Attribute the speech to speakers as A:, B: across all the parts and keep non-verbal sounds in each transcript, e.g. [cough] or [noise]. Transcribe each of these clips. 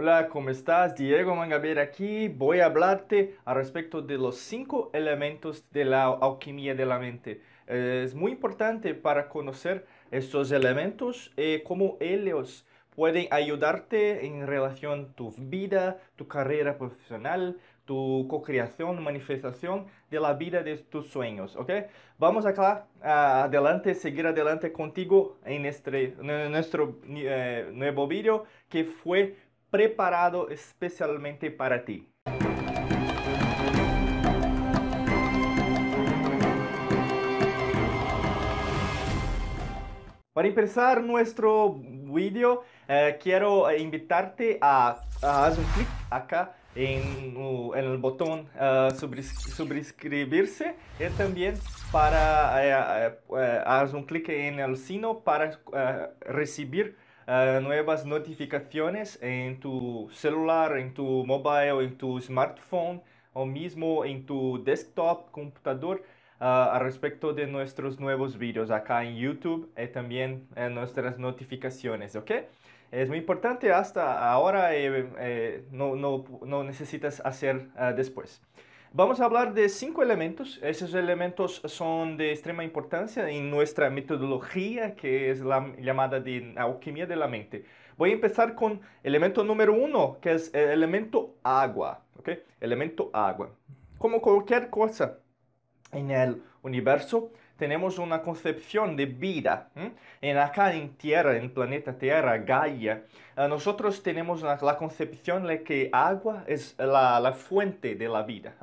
A: Hola, ¿cómo estás? Diego Mangabeira aquí. Voy a hablarte al respecto de los cinco elementos de la alquimia de la mente. Es muy importante para conocer estos elementos y cómo ellos pueden ayudarte en relación a tu vida, tu carrera profesional, tu co-creación, manifestación de la vida de tus sueños, ¿ok? Vamos acá adelante, seguir adelante contigo en este, nuestro eh, nuevo video que fue preparado especialmente para ti. Para empezar nuestro video, eh, quiero invitarte a, hacer un clic acá en, el botón uh, suscribirse y también para uh, hacer un clic en el sino para recibir nuevas notificaciones en tu celular, en tu mobile, en tu smartphone o mismo en tu desktop, computador, uh, a respecto de nuestros nuevos vídeos acá en YouTube y también en nuestras notificaciones, ¿ok? Es muy importante hasta ahora, eh, eh, no, no, no, necesitas hacer uh, después. Vamos a hablar de cinco elementos. Esos elementos son de extrema importancia en nuestra metodología, que es la llamada de alquimia de la mente. Voy a empezar con elemento número uno, que es el elemento agua. ¿okay? Elemento agua. Como cualquier cosa en el universo, tenemos una concepción de vida. En acá en Tierra, en planeta Tierra, Gaia, eh, nosotros tenemos la, concepción de que agua es la, fuente de la vida.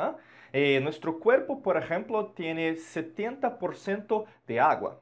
A: Eh, nuestro cuerpo, por ejemplo, tiene 70% de agua.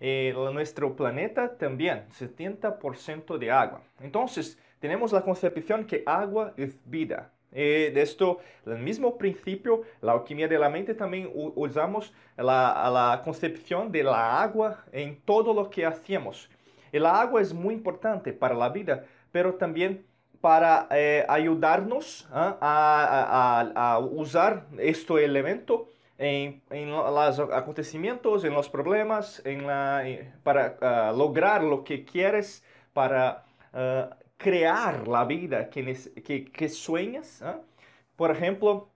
A: Eh, nuestro planeta también, 70% de agua. Entonces, tenemos la concepción que agua es vida. Eh, de esto, el mismo principio, la alquimia de la mente también usamos la, la, concepción de la agua en todo lo que hacemos. El agua es muy importante para la vida, pero también para eh, ayudarnos ¿ah? a, a, a, usar este elemento en, en, los acontecimientos, en los problemas, en la, para uh, lograr lo que quieres, para uh, crear la vida que, que, que sueñas. ¿eh? Por ejemplo,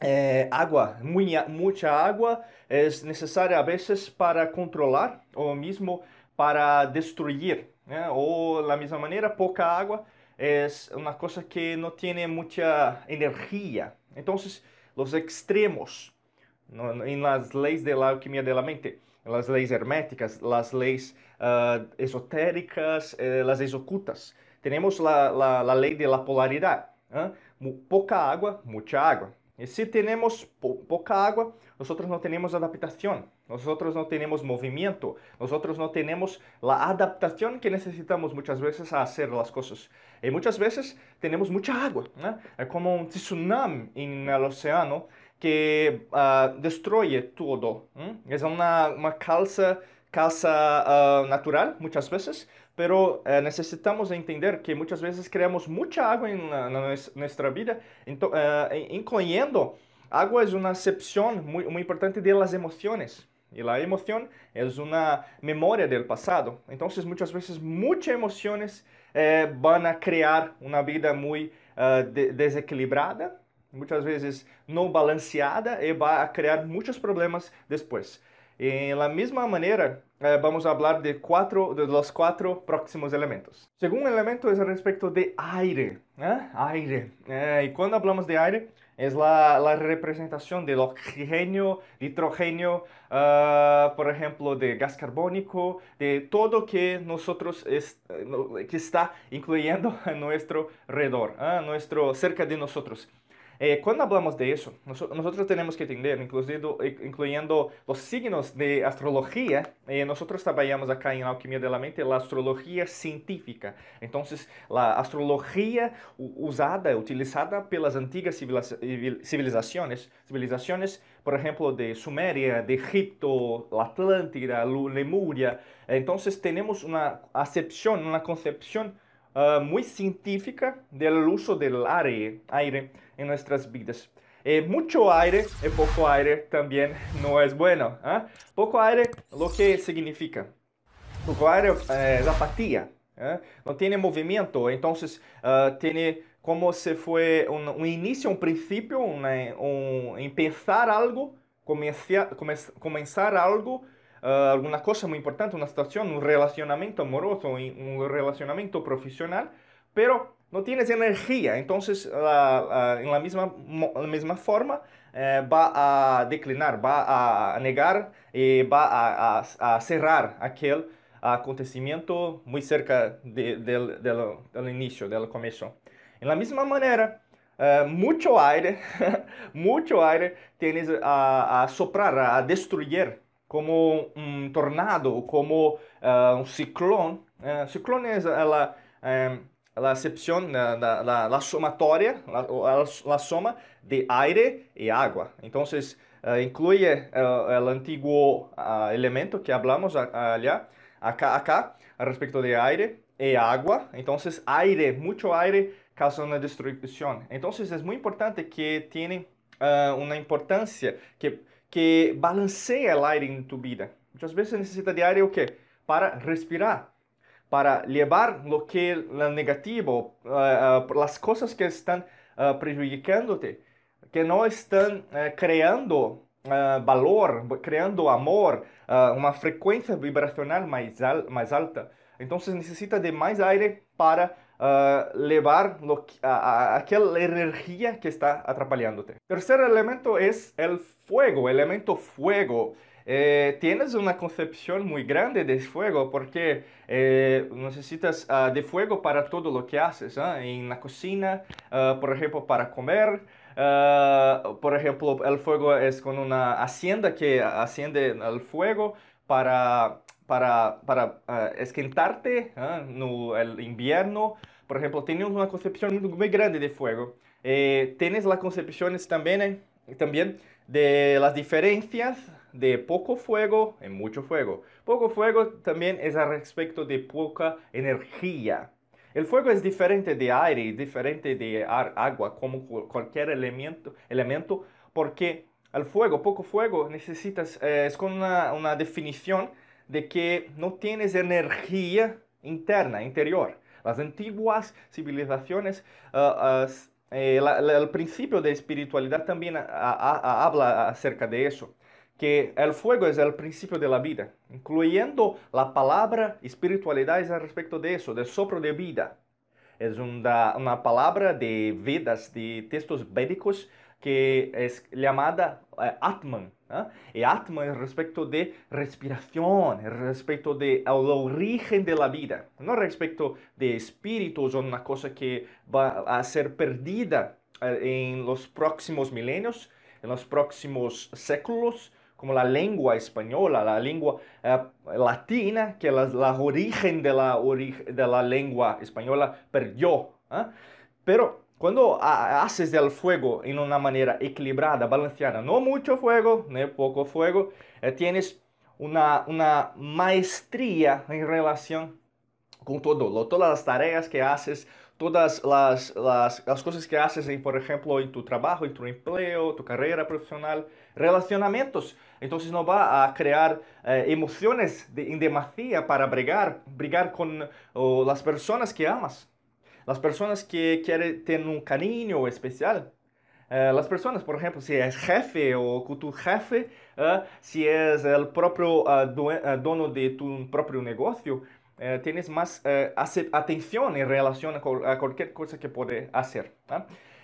A: eh, agua, muy, mucha agua es necesaria a veces para controlar o mismo para destruir. ¿eh? O la misma manera, poca agua es una que no tiene mucha energía. Entonces, los extremos ¿no? en las leyes de la alquimia de la mente, las leyes herméticas, las leyes uh, esotéricas, eh, las ocultas, tenemos la, la, la ley de la polaridad. ¿eh? Poca agua, mucha agua. Y si tenemos po poca agua, nosotros no tenemos adaptación, nosotros no tenemos movimiento, nosotros no tenemos la adaptación que necesitamos muchas veces a hacer las cosas. Y muchas veces tenemos mucha agua, ¿eh? es como un tsunami en el océano que uh, destruye todo. ¿eh? Una calza, calza uh, natural muchas veces, pero eh, necesitamos entender que muchas veces creamos mucha agua en, nuestra vida, eh, incluyendo agua es una excepción muy, muy importante de las emociones. Y la emoción es una memoria del pasado. Entonces muchas veces muchas emociones eh, van a crear una vida muy de desequilibrada, muchas veces no balanceada y va a crear muchos problemas después. En la misma manera, eh, vamos a hablar de, cuatro, de los cuatro próximos elementos. Segundo elemento es respecto de aire. ¿eh? Aire. Eh, y cuando hablamos de aire, es la, la representación del oxígeno, nitrógeno, uh, por ejemplo, de gas carbónico, de todo que nosotros es, que está incluyendo [laughs] a nuestro alrededor, ¿eh? nuestro, cerca de nosotros. Eh, cuando hablamos de eso, nosotros tenemos que entender, incluyendo, incluyendo los signos de astrología, eh, nosotros trabajamos acá en Alquimia de la Mente la astrología científica. Entonces, la astrología usada, utilizada pelas antiguas civilizaciones, civilizaciones, por ejemplo, de Sumeria, de Egipto, la Atlántida, Lemuria. Entonces, tenemos una acepción, una concepción uh, muy científica del uso del aire, aire en nuestras vidas. Eh, mucho aire y poco aire también no es bueno. ¿eh? Poco aire, lo que significa? Poco aire eh, es apatía. ¿eh? no tiene movimiento, entonces uh, tiene como se fue un, inicio, un principio, un, empezar algo, comenzar, comenzar algo, uh, alguna cosa muy importante, una situación, un relacionamiento amoroso, un relacionamiento profesional, pero no tienes energía, entonces uh, en la misma, la misma forma eh, va a declinar, va a negar y va a, a, a cerrar aquel acontecimiento muy cerca de, del, del, del, inicio, del comienzo. En la misma manera, uh, mucho aire, [laughs] mucho aire tienes a, a, soprar, a destruir, como un tornado, como uh, un ciclón. Uh, ciclón es la, um, la excepción, la, la, la sumatoria, la, la, suma de aire y agua. Entonces, incluye el antiguo elemento que hablamos allá, acá, acá, respecto de aire y agua. Entonces, aire, mucho aire causa una destrucción. Entonces, es muy importante que tiene uh, una importancia, que, que balancee el aire en tu vida. Muchas veces necesita de aire o qué? Para respirar, para llevar lo que lo negativo, uh, uh, las cosas que están perjudicándote, que no están creando uh, valor, creando amor, uh, uma frequência vibracional mais alta. Então, necessita de mais aire para uh, levar lo a, a, aquela energia que está atrapalhando-te. Terceiro elemento é o fuego, elemento fuego. Eh, tienes una concepción muy grande de fuego porque eh, necesitas uh, de fuego para todo lo que haces, ¿eh? en la cocina, uh, por ejemplo, para comer, Uh, por ejemplo, el fuego es con una hacienda que asciende el fuego para, para, para esquentarte no el invierno. Por ejemplo, tienes una concepción muy grande de fuego. Eh, tienes las concepciones también, también de las diferencias de poco fuego y mucho fuego. Poco fuego también es al respecto de poca energía. El fuego es diferente de aire, diferente de agua, como cualquier elemento, elemento porque el fuego, poco fuego, necesitas, eh, es con una, una, definición de que no tienes energía interna, interior. Las antiguas civilizaciones, eh, la, la, el principio de espiritualidad también a, a, habla acerca de eso que el fuego es el principio de la vida, incluyendo la palabra espiritualidad es al respecto de eso, del soplo de vida. Es una, palabra de Vedas, de textos védicos, que es llamada uh, Atman. ¿eh? Y Atman es respecto de respiración, es respecto de el origen de la vida, no respecto de espíritus o una cosa que va a ser perdida uh, en los próximos milenios, en los próximos séculos, como la lengua española, la lengua eh, latina, que la, la origen de la, de la lengua española perdió. ¿eh? Pero cuando haces del fuego en una manera equilibrada, balanceada, no mucho fuego, ni poco fuego, eh, tienes una, una maestría en relación con todo, todas las tareas que haces, todas las, las, las, cosas que haces, en, por ejemplo, en tu trabajo, en tu empleo, tu carrera profesional, relacionamientos. Entonces no va a crear eh, emociones de, en demasía para brigar, brigar con las personas que amas, las personas que quieren tener un cariño especial. Uh, las personas, por ejemplo, si es jefe o tu jefe, uh, si es el propio uh, dono de tu propio negocio, eh, tienes más eh, atención en relación a, a, cualquier cosa que puede hacer.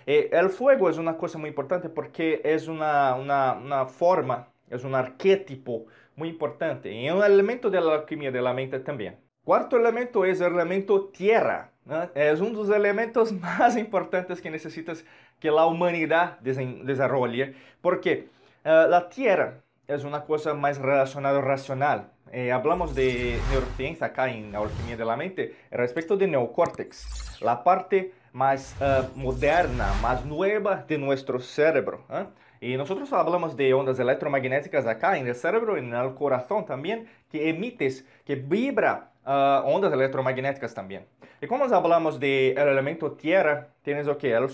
A: Eh, el fuego es una cosa muy importante porque es una, una, una, forma, es un arquetipo muy importante y es un elemento de la alquimia de la mente también. Cuarto elemento es el elemento tierra. Es uno de los elementos [laughs] más importantes que necesitas que la humanidad desarrolle porque la tierra es una cosa más relacionada racional. Eh, hablamos de neurociencia acá en Alquimia de la Mente respecto de neocórtex, la parte más uh, moderna, más nueva de nuestro cerebro. ¿eh? Y nosotros hablamos de ondas electromagnéticas acá en el cerebro, en el corazón también, que emites, que vibra uh, ondas electromagnéticas también. Y como hablamos del de elemento tierra, tienes o que el, uh,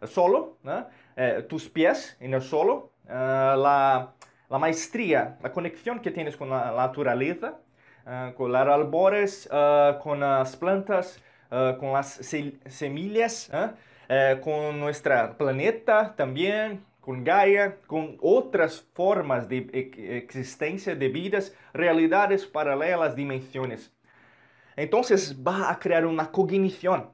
A: el, solo, tus pies en el solo, la la maestría, la conexión que tienes con la naturaleza, ah, con los albores, ah, con las plantas, ah, con las se- semillas. Eh, con nuestro planeta también, con Gaia, con otras formas de ex- existencia de vidas, realidades paralelas, dimensiones. Entonces va a crear una cognición.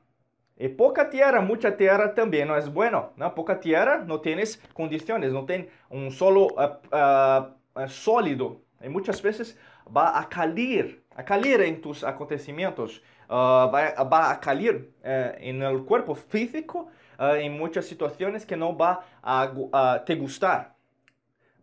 A: Y poca tierra, mucha tierra también no es bueno. ¿no? Poca tierra no tienes condiciones, no tienes un solo ah, ah, ah, sólido. Y muchas veces va a calir, a calir en tus acontecimientos, ah, va, va a calir eh, en el cuerpo físico ah, en muchas situaciones que no va a, gu- a te gustar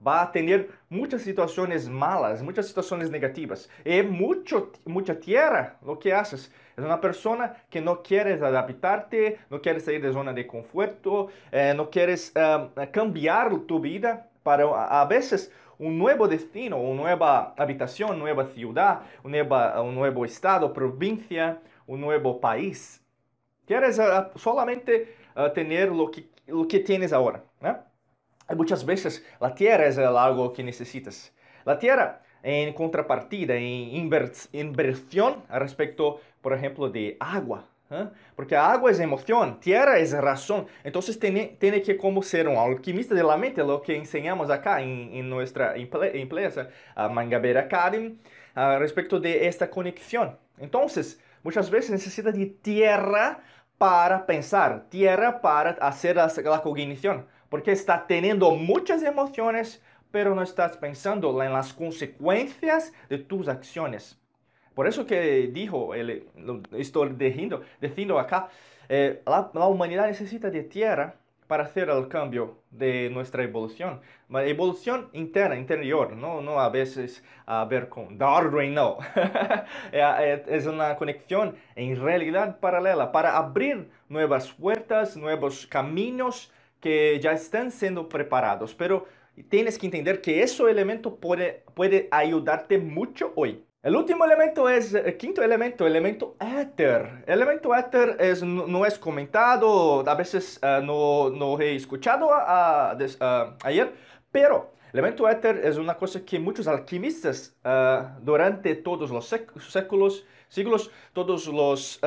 A: va a tener muchas situaciones malas, muchas situaciones negativas. Y mucho, mucha tierra lo que haces. Es una persona que no quieres adaptarte, no quieres salir de zona de conforto, eh, no quieres eh, cambiar tu vida para a veces un nuevo destino, una nueva habitación, nueva ciudad, un, nueva- un nuevo estado, provincia, un nuevo país. Quieres ah, solamente ah, tener lo que, lo que tienes ahora. Muchas veces la tierra es algo que necesitas. La tierra, en contrapartida, en inver- inversión respecto, por ejemplo, de agua. ¿eh? Porque agua es emoción, tierra es razón. Entonces tiene, tiene que como ser un alquimista de la mente, lo que enseñamos acá en, en nuestra empresa, a Mangabeira Academy, ah, respecto de esta conexión. Entonces, muchas veces necesita de tierra para pensar, tierra para hacer la, la cognición, porque está teniendo muchas emociones, pero no estás pensando en las consecuencias de tus acciones. Por eso que dijo, lo estoy diciendo, diciendo acá, eh, la, humanidad necesita de tierra para hacer el cambio de nuestra evolución. Evolución interna, interior, no, no a veces a ver con Darwin, no. [laughs] Eh, es una conexión en realidad paralela para abrir nuevas puertas, nuevos caminos que ya están siendo preparados. Pero tienes que entender que ese elemento puede, puede ayudarte mucho hoy. El último elemento es, el quinto elemento, elemento éter. El elemento éter es, no, es comentado, a veces uh, no, no, he escuchado uh, des, uh, ayer, pero el elemento éter es una cosa que muchos alquimistas durante todos los séculos, siglos, todos los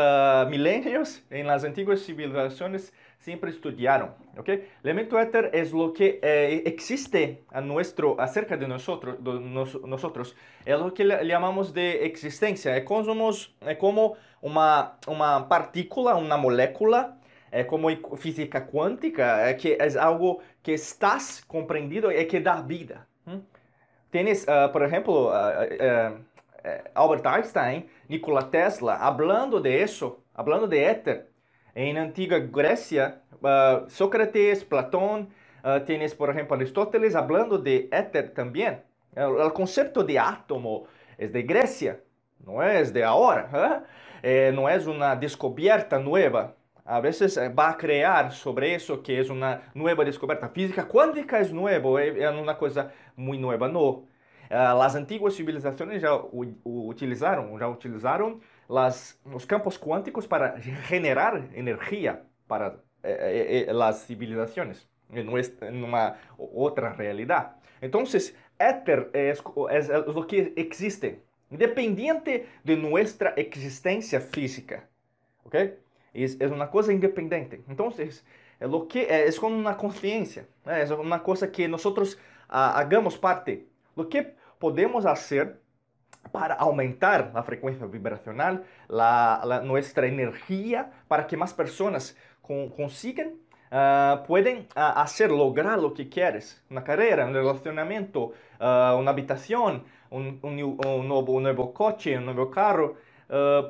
A: milenios en las antiguas civilizaciones siempre estudiaron, ¿ok? El elemento éter es lo que eh, existe a nuestro, acerca de de nos, nosotros, es lo que le llamamos de existencia, es como, es como una, una partícula, una molécula, é como física quântica, é que é algo que estás compreendido e que dá vida. Hum? Uh, por exemplo, uh, uh, Albert Einstein, Nikola Tesla, hablando de eso, hablando de éter, en antiga Grecia, uh, Sócrates, Platón, uh, tienes, por ejemplo, Aristóteles hablando de éter también. El, el, concepto de átomo es de Grecia, no es de ahora, eh, no es una descubierta nueva. A veces va a crear sobre eso que es una nueva descubierta. Física cuántica es nuevo, es una cosa muy nueva, no. Uh, las antiguas civilizaciones ya utilizaron, ya utilizaron las, los campos cuánticos para generar energía para eh, eh, las civilizaciones en, nuestra, en, una otra realidad. Entonces, éter es, es, es, lo que existe, independiente de nuestra existencia física. ¿Ok? Es, es una cosa independiente. Entonces, lo que es como una conciencia, ¿eh? es una cosa que nosotros uh, hagamos parte. Lo que podemos hacer para aumentar la frecuencia vibracional, la, la, nuestra energía, para que más personas con, consigan, uh, pueden uh, hacer, lograr lo que quieres. Una carrera, un relacionamiento, uh, una habitación, un, un, un, nuevo, un, nuevo, coche, un nuevo carro,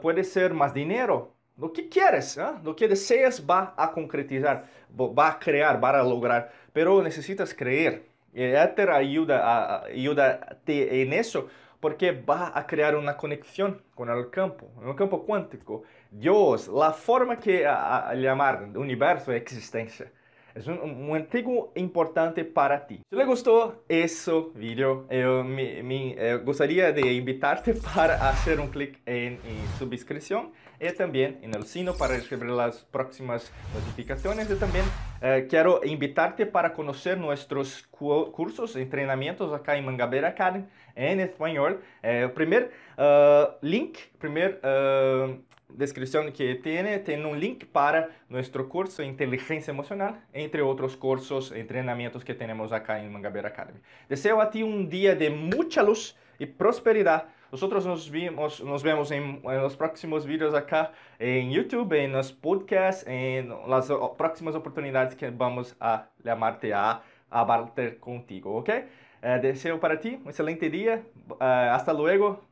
A: puede ser más dinero. Lo que quieres, lo que deseas va a concretizar, va a crear, va a lograr, pero necesitas creer. Éter ayuda, a, ayuda en eso porque va a crear una conexión con el campo, el campo cuántico. Dios, la forma que a, a llamar universo, existencia. es un, un artículo importante para ti. Si le gustó ese video, yo me, me eh, gustaría de invitarte [laughs] para hacer un clic en, en suscripción y también en el sino para recibir las próximas notificaciones. Y también eh, quiero invitarte para conocer nuestros cursos, entrenamientos acá en Mangabeira Academy en español. Eh, el primer uh, link, primer uh, descripción que tiene, tiene un link para nuestro curso de inteligencia emocional, entre otros cursos, entrenamientos que tenemos acá en Mangabeira Academy. Deseo a ti un día de mucha luz y prosperidad. Nosotros nos, vimos, nos vemos en, en, los próximos vídeos acá en YouTube, en los podcasts, en las próximas oportunidades que vamos a llamarte a abarcar contigo, ¿ok? Uh, deseo para ti un excelente día. Uh, hasta luego.